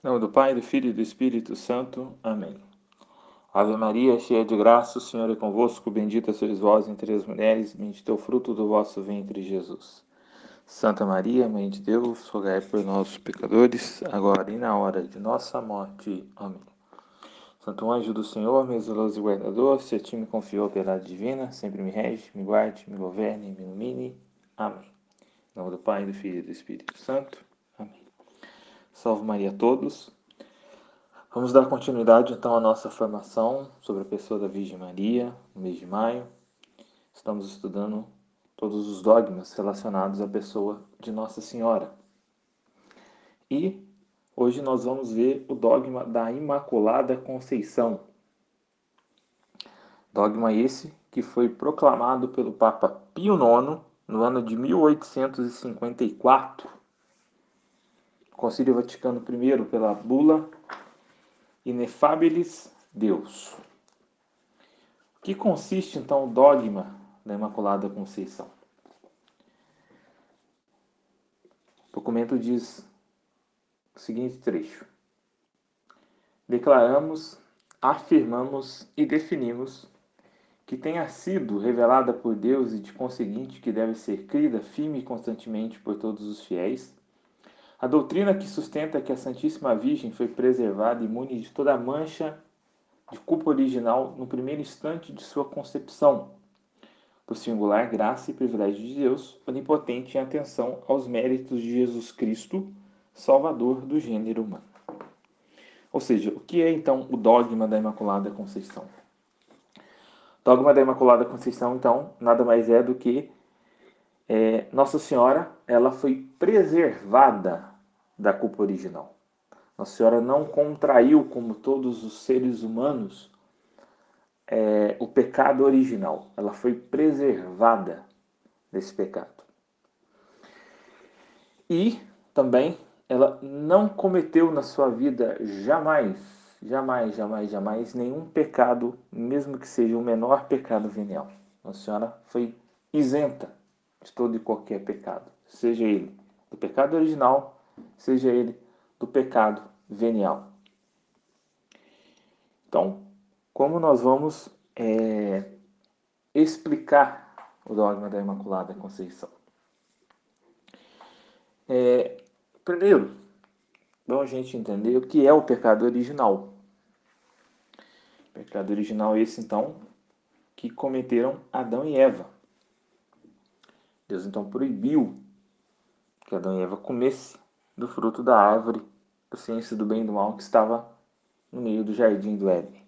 Em nome do Pai, do Filho e do Espírito Santo. Amém. Ave Maria, cheia de graça, o Senhor é convosco. Bendita sois vós entre as mulheres, bendito é o fruto do vosso ventre, Jesus. Santa Maria, Mãe de Deus, rogai por nós, pecadores, agora e na hora de nossa morte. Amém. Santo anjo do Senhor, meu zeloso guardador, se a ti me confiou pela divina, sempre me rege, me guarde, me governe, me ilumine. Amém. Em nome do Pai, do Filho e do Espírito Santo. Salve Maria a todos. Vamos dar continuidade então à nossa formação sobre a pessoa da Virgem Maria, no mês de maio. Estamos estudando todos os dogmas relacionados à pessoa de Nossa Senhora. E hoje nós vamos ver o dogma da Imaculada Conceição. Dogma esse que foi proclamado pelo Papa Pio IX no ano de 1854. Concílio Vaticano I pela bula Inefabilis Deus. O que consiste então o dogma da Imaculada Conceição? O documento diz o seguinte trecho: Declaramos, afirmamos e definimos que tenha sido revelada por Deus e de conseguinte que deve ser crida firme e constantemente por todos os fiéis, a doutrina que sustenta que a Santíssima Virgem foi preservada imune de toda mancha de culpa original no primeiro instante de sua concepção, por singular graça e privilégio de Deus, onipotente em atenção aos méritos de Jesus Cristo, Salvador do gênero humano. Ou seja, o que é então o dogma da Imaculada Conceição? Dogma da Imaculada Conceição, então, nada mais é do que é, Nossa Senhora, ela foi preservada da culpa original. Nossa Senhora não contraiu, como todos os seres humanos, é, o pecado original. Ela foi preservada desse pecado. E também ela não cometeu na sua vida jamais jamais, jamais, jamais nenhum pecado, mesmo que seja o menor pecado venial. Nossa Senhora foi isenta de todo e qualquer pecado, seja ele do pecado original, seja ele do pecado venial. Então, como nós vamos é, explicar o dogma da Imaculada Conceição? É, primeiro, Bom a gente entender o que é o pecado original. O pecado original é esse, então, que cometeram Adão e Eva. Deus, então, proibiu que Adão e Eva comessem do fruto da árvore da ciência do bem e do mal que estava no meio do jardim do Éden.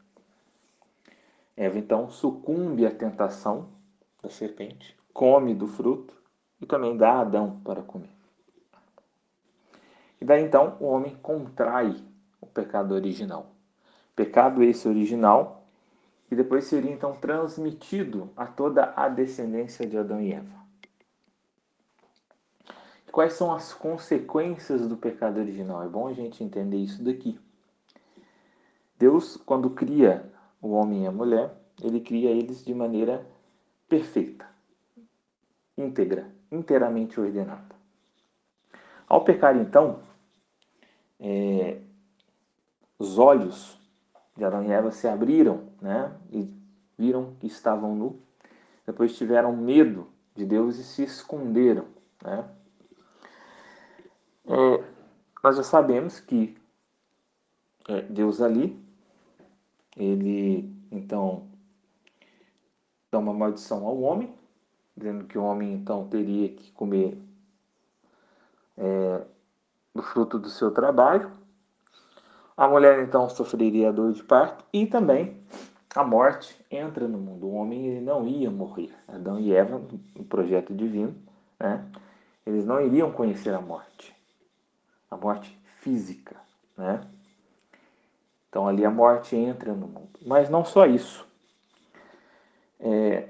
Eva, então, sucumbe à tentação da serpente, come do fruto e também dá a Adão para comer. E daí então o homem contrai o pecado original. Pecado esse original que depois seria então transmitido a toda a descendência de Adão e Eva. Quais são as consequências do pecado original? É bom a gente entender isso daqui. Deus, quando cria o homem e a mulher, ele cria eles de maneira perfeita, íntegra, inteiramente ordenada. Ao pecar, então, é, os olhos de Adão e Eva se abriram, né? E viram que estavam nu. Depois tiveram medo de Deus e se esconderam, né? É, nós já sabemos que é, Deus ali, ele então dá uma maldição ao homem, dizendo que o homem então teria que comer é, do fruto do seu trabalho. A mulher então sofreria a dor de parto e também a morte entra no mundo. O homem ele não ia morrer. Adão e Eva, no projeto divino, né? eles não iriam conhecer a morte. A morte física. Né? Então ali a morte entra no mundo. Mas não só isso. É,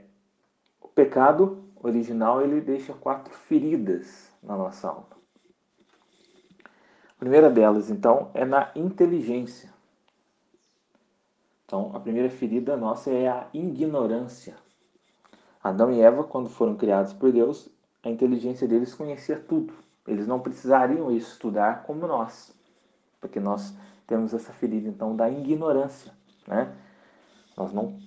o pecado original ele deixa quatro feridas na nossa alma primeira delas, então, é na inteligência. Então, a primeira ferida nossa é a ignorância. Adão e Eva, quando foram criados por Deus, a inteligência deles conhecia tudo. Eles não precisariam estudar como nós. porque nós temos essa ferida então da ignorância, né? Nós não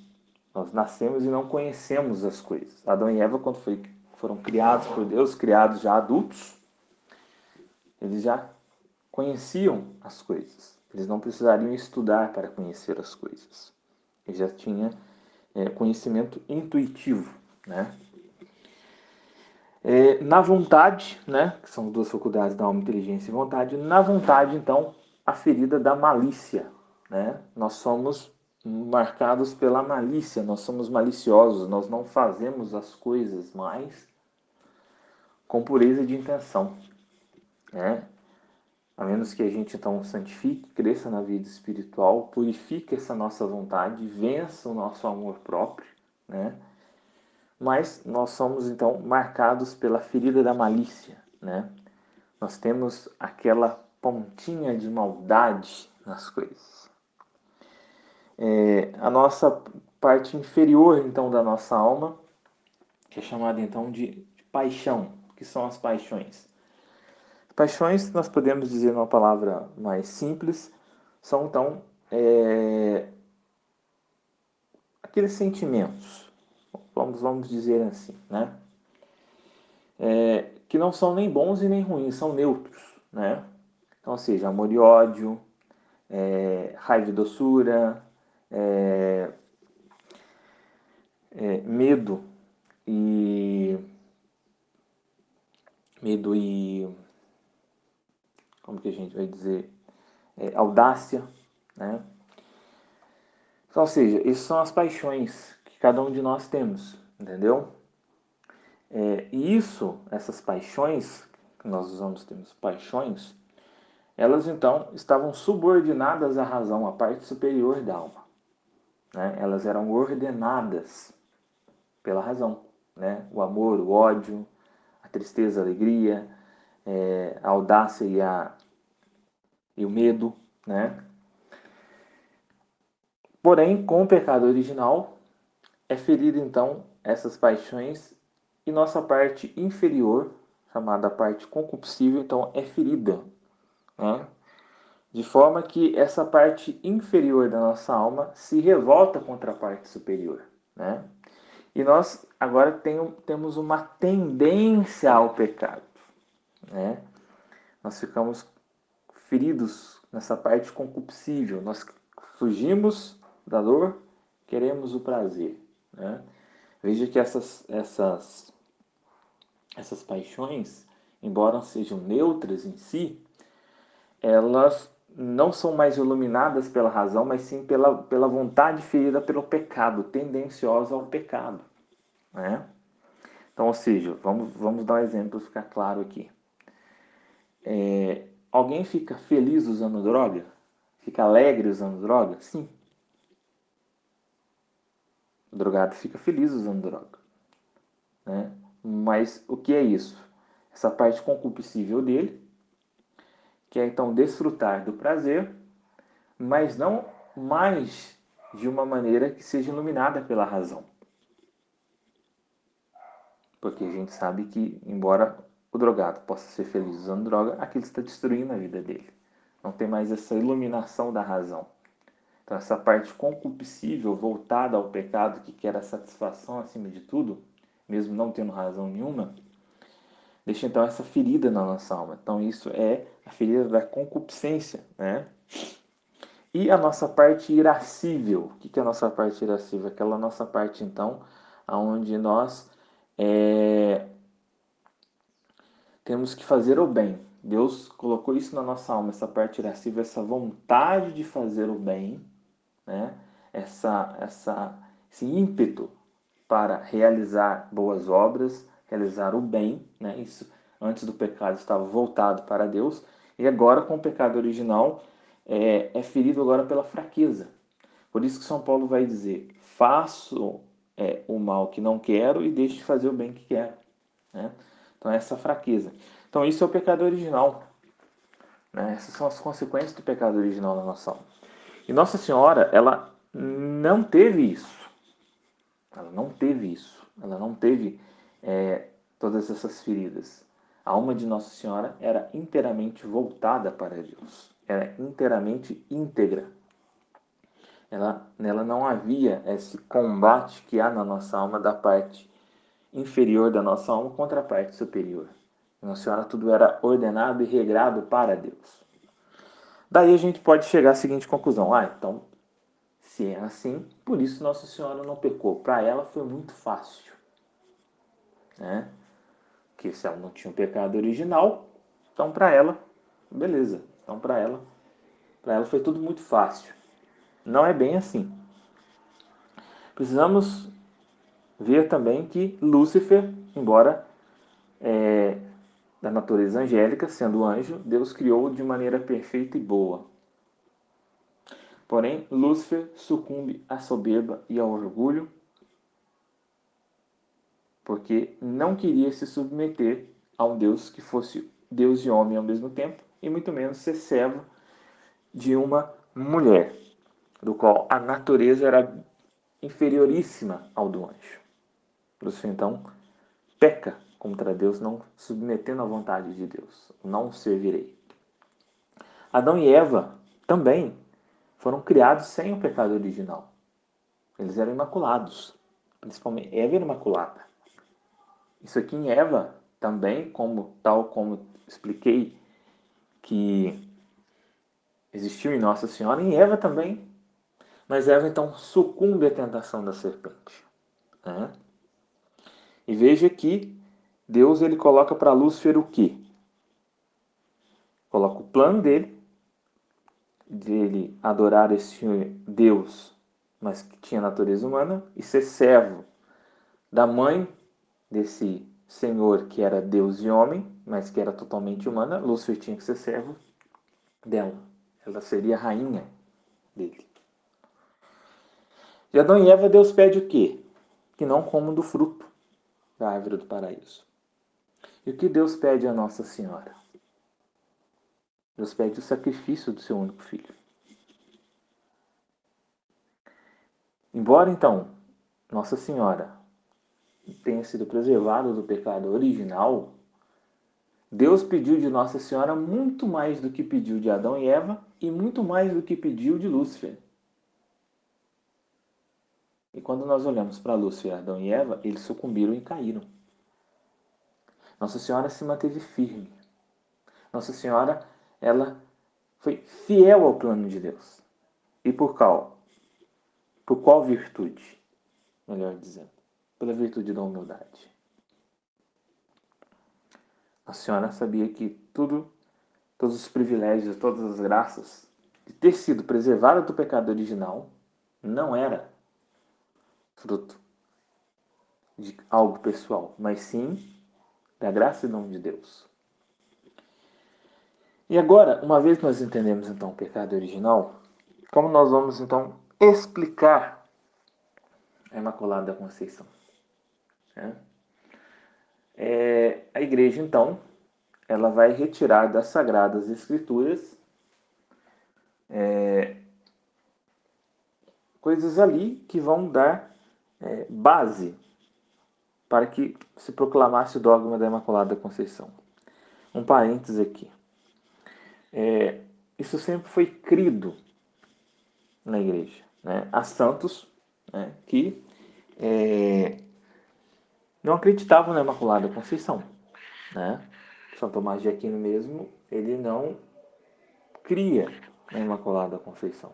nós nascemos e não conhecemos as coisas. Adão e Eva quando foi, foram criados por Deus, criados já adultos, eles já conheciam as coisas. Eles não precisariam estudar para conhecer as coisas. Eles já tinham é, conhecimento intuitivo, né? É, na vontade, né, que são duas faculdades da alma, inteligência e vontade, na vontade, então, a ferida da malícia. Né? Nós somos marcados pela malícia, nós somos maliciosos, nós não fazemos as coisas mais com pureza de intenção. Né? A menos que a gente então santifique, cresça na vida espiritual, purifique essa nossa vontade, vença o nosso amor próprio, né? Mas nós somos então marcados pela ferida da malícia, né? Nós temos aquela pontinha de maldade nas coisas. É, a nossa parte inferior então da nossa alma, que é chamada então de, paixão, que são as paixões. Paixões, nós podemos dizer numa palavra mais simples, são então é, aqueles sentimentos vamos, vamos dizer assim, né? É, que não são nem bons e nem ruins, são neutros, né? Então, ou seja, amor e ódio, é, raiva e doçura, é, é, medo e medo e como que a gente vai dizer é, audácia, né? Então, ou seja, essas são as paixões cada um de nós temos, entendeu? É, e isso, essas paixões, nós usamos temos paixões, elas então estavam subordinadas à razão, à parte superior da alma. Né? Elas eram ordenadas pela razão. Né? O amor, o ódio, a tristeza, a alegria, é, a audácia e, a, e o medo. Né? Porém, com o pecado original, é ferida então essas paixões e nossa parte inferior, chamada parte concupiscível, então é ferida. Né? De forma que essa parte inferior da nossa alma se revolta contra a parte superior. Né? E nós agora tem, temos uma tendência ao pecado. Né? Nós ficamos feridos nessa parte concupiscível. Nós fugimos da dor, queremos o prazer. Né? Veja que essas, essas, essas paixões, embora sejam neutras em si, elas não são mais iluminadas pela razão, mas sim pela, pela vontade ferida pelo pecado, tendenciosa ao pecado. Né? Então, ou seja, vamos, vamos dar um exemplo para ficar claro aqui. É, alguém fica feliz usando droga? Fica alegre usando droga? Sim. O drogado fica feliz usando droga. Né? Mas o que é isso? Essa parte concupiscível dele, que é então desfrutar do prazer, mas não mais de uma maneira que seja iluminada pela razão. Porque a gente sabe que, embora o drogado possa ser feliz usando droga, aquilo está destruindo a vida dele. Não tem mais essa iluminação da razão. Então, essa parte concupiscível, voltada ao pecado, que quer a satisfação acima de tudo, mesmo não tendo razão nenhuma, deixa então essa ferida na nossa alma. Então, isso é a ferida da concupiscência, né? E a nossa parte irascível. O que é a nossa parte irascível? Aquela nossa parte, então, onde nós é, temos que fazer o bem. Deus colocou isso na nossa alma, essa parte irascível, essa vontade de fazer o bem, né? essa, essa, esse ímpeto para realizar boas obras, realizar o bem. Né? Isso antes do pecado estava voltado para Deus e agora com o pecado original é, é ferido agora pela fraqueza. Por isso que São Paulo vai dizer: faço é, o mal que não quero e deixo de fazer o bem que quero. Né? Então essa fraqueza. Então isso é o pecado original. Né? Essas são as consequências do pecado original na nossa alma. E Nossa Senhora, ela não teve isso. Ela não teve isso. Ela não teve é, todas essas feridas. A alma de Nossa Senhora era inteiramente voltada para Deus, era inteiramente íntegra. Ela, nela não havia esse combate que há na nossa alma da parte inferior da nossa alma contra a parte superior. Nossa Senhora tudo era ordenado e regrado para Deus. Daí a gente pode chegar à seguinte conclusão: ah, então se é assim, por isso Nossa Senhora não pecou. Para ela foi muito fácil, né? Que se ela não tinha um pecado original, então para ela, beleza. Então para ela, para ela foi tudo muito fácil. Não é bem assim. Precisamos ver também que Lúcifer, embora é, da natureza angélica, sendo anjo, Deus criou de maneira perfeita e boa. Porém, Lúcifer sucumbe à soberba e ao orgulho, porque não queria se submeter a um Deus que fosse Deus e homem ao mesmo tempo, e muito menos ser servo de uma mulher, do qual a natureza era inferioríssima ao do anjo. Lúcifer então peca contra Deus, não submetendo à vontade de Deus. Não servirei. Adão e Eva também foram criados sem o pecado original. Eles eram imaculados. Principalmente Eva era imaculada. Isso aqui em Eva também, como tal como expliquei que existiu em Nossa Senhora, em Eva também. Mas Eva então sucumbe à tentação da serpente. Né? E veja que Deus ele coloca para Lúcifer o quê? Coloca o plano dele, dele adorar esse Deus, mas que tinha natureza humana, e ser servo da mãe desse Senhor que era Deus e homem, mas que era totalmente humana. Lúcifer tinha que ser servo dela. Ela seria rainha dele. De Adão e Eva, Deus pede o quê? Que não comam do fruto da árvore do paraíso. E o que Deus pede a Nossa Senhora? Deus pede o sacrifício do seu único filho. Embora então Nossa Senhora tenha sido preservada do pecado original, Deus pediu de Nossa Senhora muito mais do que pediu de Adão e Eva e muito mais do que pediu de Lúcifer. E quando nós olhamos para Lúcifer, Adão e Eva, eles sucumbiram e caíram. Nossa Senhora se manteve firme. Nossa Senhora, ela foi fiel ao plano de Deus. E por qual? Por qual virtude? Melhor dizendo, pela virtude da humildade. Nossa Senhora sabia que tudo, todos os privilégios, todas as graças de ter sido preservada do pecado original não era fruto de algo pessoal, mas sim da graça e dom de Deus. E agora, uma vez nós entendemos então o pecado original, como nós vamos então explicar a Imaculada Conceição? É. É, a igreja então ela vai retirar das Sagradas Escrituras é, coisas ali que vão dar é, base para que se proclamasse o dogma da Imaculada Conceição. Um parênteses aqui. É, isso sempre foi crido na igreja. Né? Há santos né, que é, não acreditavam na Imaculada Conceição. Né? São Tomás de Aquino mesmo, ele não cria na Imaculada Conceição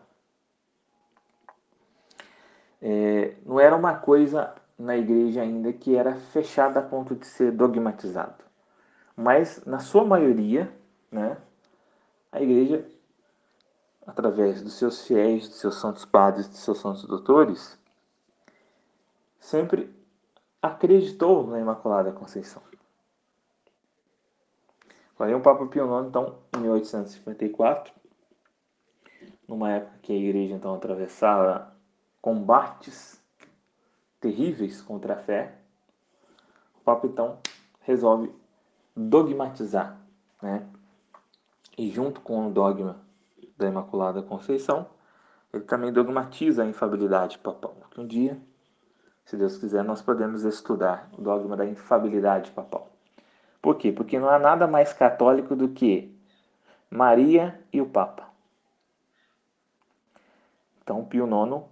é, não era uma coisa na igreja ainda que era fechada a ponto de ser dogmatizado. Mas, na sua maioria, né, a igreja, através dos seus fiéis, dos seus santos padres, dos seus santos doutores, sempre acreditou na Imaculada Conceição. Porém, o Papa Pio IX, então, em 1854, numa época que a igreja então atravessava combates terríveis contra a fé, o Papa então resolve dogmatizar, né? E junto com o dogma da Imaculada Conceição, ele também dogmatiza a infabilidade papal. Um dia, se Deus quiser, nós podemos estudar o dogma da infabilidade papal. Por quê? Porque não há nada mais católico do que Maria e o Papa. Então, Pio IX,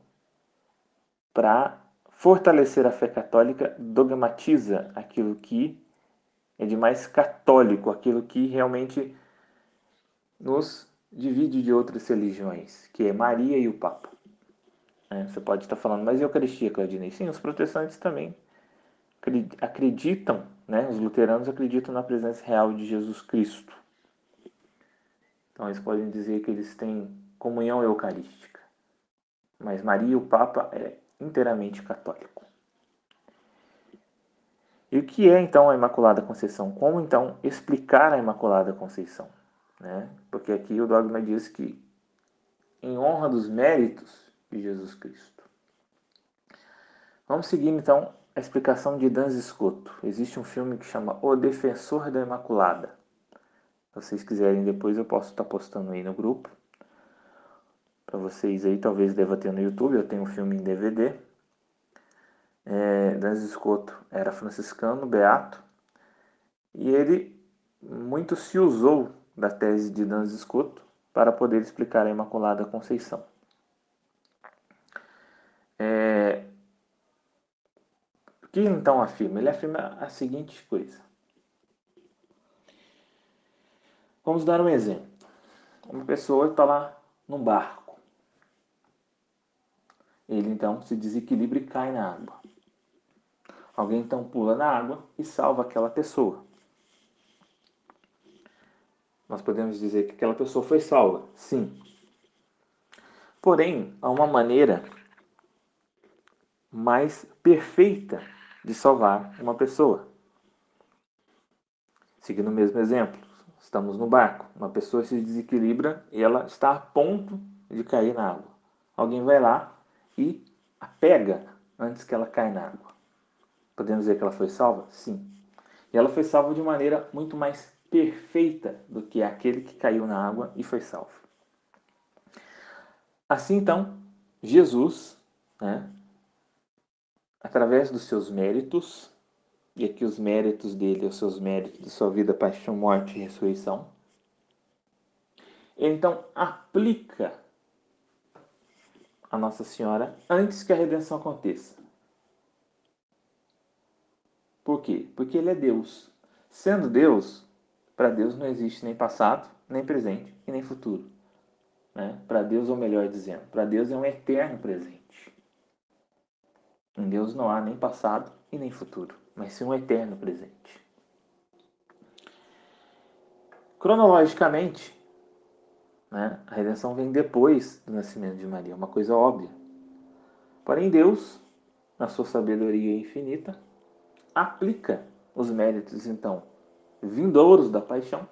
para fortalecer a fé católica, dogmatiza aquilo que é de mais católico, aquilo que realmente nos divide de outras religiões, que é Maria e o Papa. É, você pode estar falando, mas e a Eucaristia, Claudinei? Sim, os protestantes também acreditam, né? os luteranos acreditam na presença real de Jesus Cristo. Então eles podem dizer que eles têm comunhão eucarística. Mas Maria, o Papa, é inteiramente católico. E o que é então a Imaculada Conceição? Como então explicar a Imaculada Conceição? Né? Porque aqui o dogma diz que em honra dos méritos de Jesus Cristo. Vamos seguir então a explicação de Dan Scotto. Existe um filme que chama O Defensor da Imaculada. Se vocês quiserem depois eu posso estar postando aí no grupo. Para vocês aí, talvez deva ter no YouTube, eu tenho um filme em DVD. É, Dan Scotto era franciscano, beato, e ele muito se usou da tese de Dan Scotto para poder explicar a Imaculada Conceição. É, o que então afirma? Ele afirma a seguinte coisa. Vamos dar um exemplo. Uma pessoa está lá num barco. Ele então se desequilibra e cai na água. Alguém então pula na água e salva aquela pessoa. Nós podemos dizer que aquela pessoa foi salva, sim. Porém, há uma maneira mais perfeita de salvar uma pessoa. Seguindo o mesmo exemplo, estamos no barco, uma pessoa se desequilibra e ela está a ponto de cair na água. Alguém vai lá e a pega antes que ela caia na água. Podemos dizer que ela foi salva? Sim. E ela foi salva de maneira muito mais perfeita do que aquele que caiu na água e foi salvo. Assim então, Jesus, né, através dos seus méritos, e aqui os méritos dele, os seus méritos de sua vida, paixão, morte e ressurreição. Ele então aplica a Nossa Senhora antes que a redenção aconteça. Por quê? Porque ele é Deus. Sendo Deus, para Deus não existe nem passado, nem presente e nem futuro. Né? Para Deus, ou melhor dizendo, para Deus é um eterno presente. Em Deus não há nem passado e nem futuro, mas sim um eterno presente. Cronologicamente, né, a redenção vem depois do nascimento de Maria, uma coisa óbvia. Porém, Deus, na sua sabedoria infinita, aplica os méritos, então, vindouros da paixão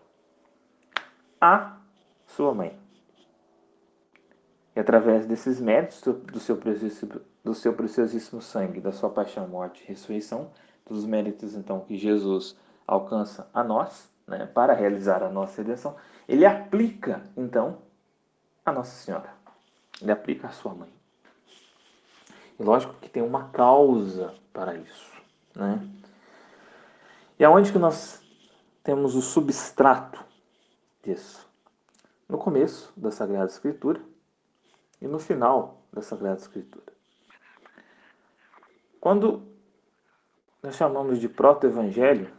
à sua mãe. E através desses méritos do seu do seu preciosíssimo sangue, da sua paixão, morte e ressurreição, dos méritos então que Jesus alcança a nós, né, para realizar a nossa redenção, ele aplica então a Nossa Senhora. Ele aplica a sua mãe. E lógico que tem uma causa para isso, né? E aonde que nós temos o substrato disso? No começo da Sagrada Escritura e no final da Sagrada Escritura. Quando nós chamamos de proto-evangelho,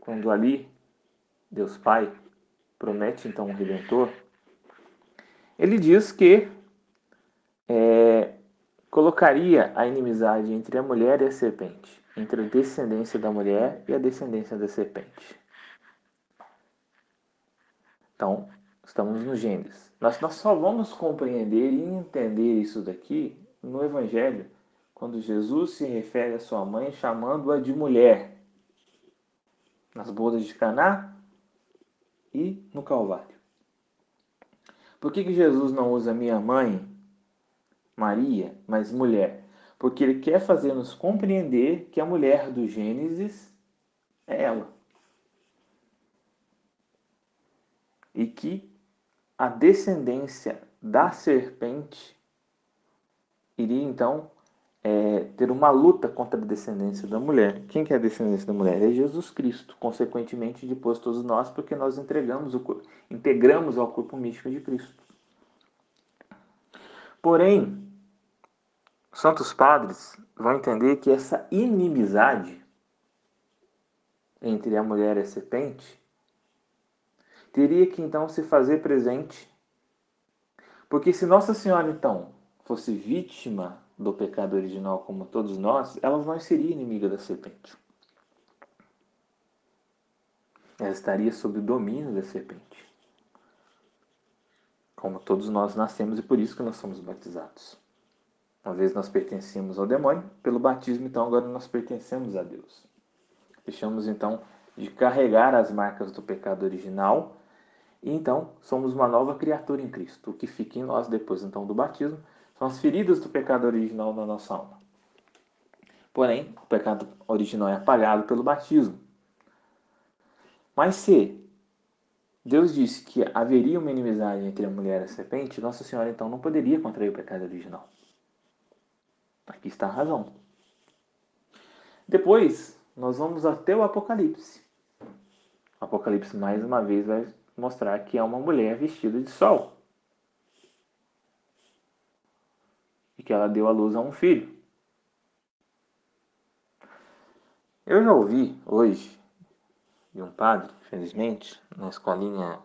quando ali Deus Pai promete então um redentor, ele diz que é, colocaria a inimizade entre a mulher e a serpente, entre a descendência da mulher e a descendência da serpente. Então, estamos no Gênesis. Nós, nós só vamos compreender e entender isso daqui no Evangelho quando Jesus se refere à sua mãe chamando-a de mulher, nas bodas de Caná e no Calvário. Por que, que Jesus não usa minha mãe, Maria, mas mulher? Porque ele quer fazer-nos compreender que a mulher do Gênesis é ela. E que a descendência da serpente iria então é, ter uma luta contra a descendência da mulher. Quem que é a descendência da mulher? É Jesus Cristo, consequentemente depois todos nós, porque nós entregamos o integramos ao corpo místico de Cristo. Porém, santos padres vão entender que essa inimizade entre a mulher e a serpente teria que então se fazer presente, porque se Nossa Senhora então fosse vítima do pecado original como todos nós, ela não seria inimiga da serpente. Ela estaria sob o domínio da serpente. Como todos nós nascemos e por isso que nós somos batizados. Uma vez nós pertencíamos ao demônio, pelo batismo então agora nós pertencemos a Deus. Deixamos então de carregar as marcas do pecado original e então somos uma nova criatura em Cristo. O que fica em nós depois então do batismo são as feridas do pecado original na nossa alma. Porém, o pecado original é apagado pelo batismo. Mas se Deus disse que haveria uma inimizade entre a mulher e a serpente, Nossa Senhora então não poderia contrair o pecado original. Aqui está a razão. Depois, nós vamos até o Apocalipse. O Apocalipse, mais uma vez, vai mostrar que é uma mulher vestida de sol. Que ela deu à luz a um filho. Eu já ouvi hoje de um padre, felizmente, na escolinha,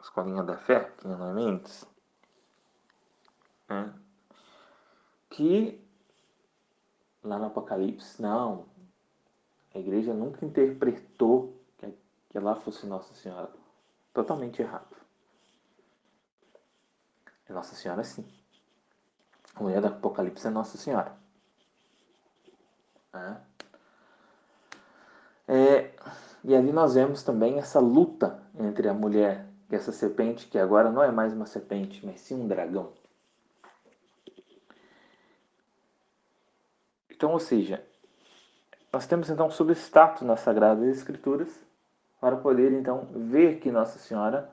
escolinha da fé, aqui em Mendes, né, que lá no Apocalipse, não, a igreja nunca interpretou que, que lá fosse Nossa Senhora. Totalmente errado. É Nossa Senhora sim. Mulher do Apocalipse é Nossa Senhora. É. É, e ali nós vemos também essa luta entre a mulher e essa serpente, que agora não é mais uma serpente, mas sim um dragão. Então, ou seja, nós temos então substrato nas Sagradas Escrituras para poder então ver que Nossa Senhora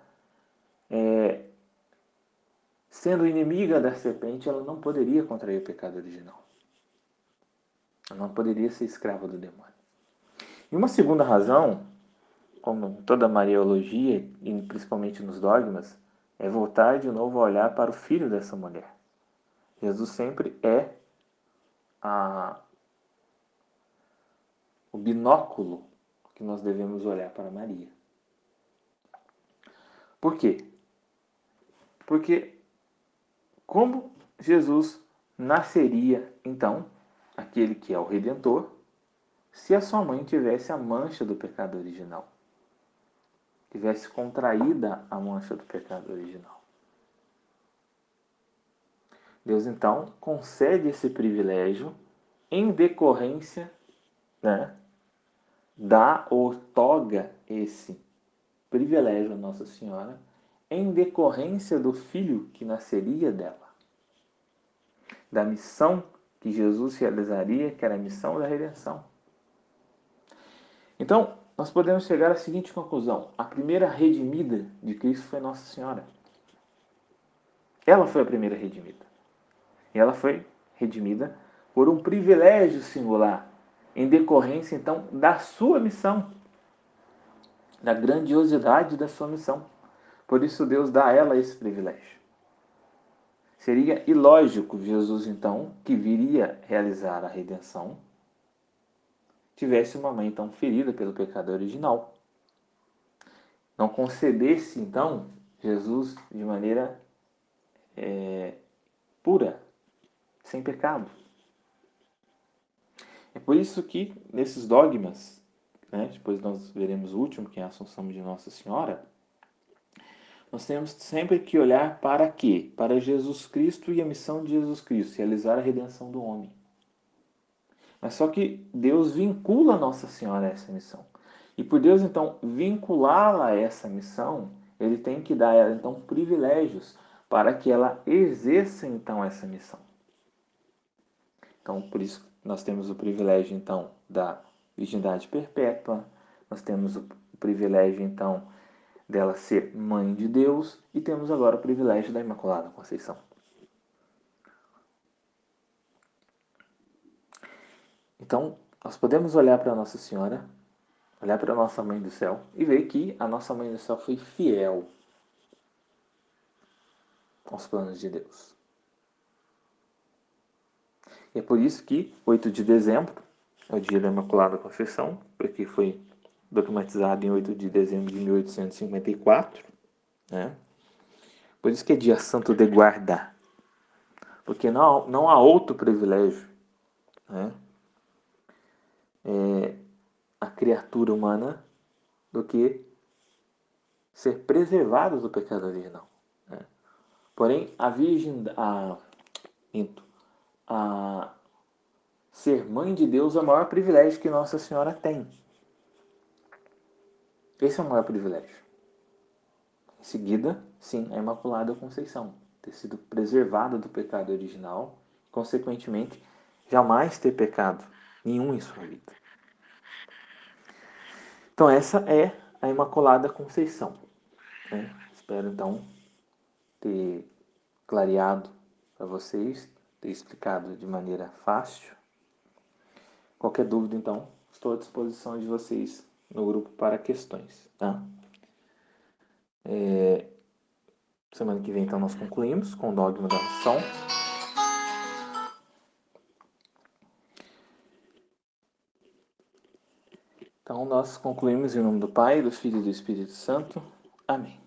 é, Sendo inimiga da serpente, ela não poderia contrair o pecado original. Ela não poderia ser escrava do demônio. E uma segunda razão, como toda Mariologia, e principalmente nos dogmas, é voltar de novo a olhar para o filho dessa mulher. Jesus sempre é a, o binóculo que nós devemos olhar para Maria. Por quê? Porque como Jesus nasceria, então, aquele que é o Redentor, se a sua mãe tivesse a mancha do pecado original? Tivesse contraída a mancha do pecado original. Deus então concede esse privilégio em decorrência, né, dá ou toga esse privilégio a Nossa Senhora em decorrência do filho que nasceria dela, da missão que Jesus realizaria, que era a missão da redenção. Então, nós podemos chegar à seguinte conclusão: a primeira redimida de Cristo foi Nossa Senhora. Ela foi a primeira redimida. E ela foi redimida por um privilégio singular, em decorrência então da sua missão, da grandiosidade da sua missão. Por isso Deus dá a ela esse privilégio. Seria ilógico Jesus, então, que viria realizar a redenção, tivesse uma mãe tão ferida pelo pecado original. Não concedesse, então, Jesus de maneira é, pura, sem pecado. É por isso que, nesses dogmas, né, depois nós veremos o último, que é a Assunção de Nossa Senhora, nós temos sempre que olhar para quê? Para Jesus Cristo e a missão de Jesus Cristo, realizar a redenção do homem. Mas só que Deus vincula Nossa Senhora a essa missão. E por Deus então vinculá-la a essa missão, ele tem que dar a ela então privilégios para que ela exerça então essa missão. Então, por isso nós temos o privilégio então da virgindade perpétua, nós temos o privilégio então dela ser mãe de Deus e temos agora o privilégio da Imaculada Conceição. Então, nós podemos olhar para Nossa Senhora, olhar para nossa Mãe do Céu e ver que a nossa Mãe do Céu foi fiel aos planos de Deus. E é por isso que 8 de dezembro é o dia da Imaculada Conceição, porque foi dogmatizado em 8 de dezembro de 1854. Né? Por isso que é dia santo de guardar. Porque não, não há outro privilégio né? é, a criatura humana do que ser preservado do pecado original. Né? Porém, a Virgem, a, a ser mãe de Deus é o maior privilégio que Nossa Senhora tem. Esse é o maior privilégio. Em seguida, sim, a Imaculada Conceição, ter sido preservada do pecado original, consequentemente, jamais ter pecado nenhum em sua vida. Então, essa é a Imaculada Conceição. Né? Espero então ter clareado para vocês, ter explicado de maneira fácil. Qualquer dúvida, então, estou à disposição de vocês no grupo para questões. Tá? É... Semana que vem, então, nós concluímos com o dogma da ação. Então, nós concluímos em nome do Pai, do Filho e do Espírito Santo. Amém.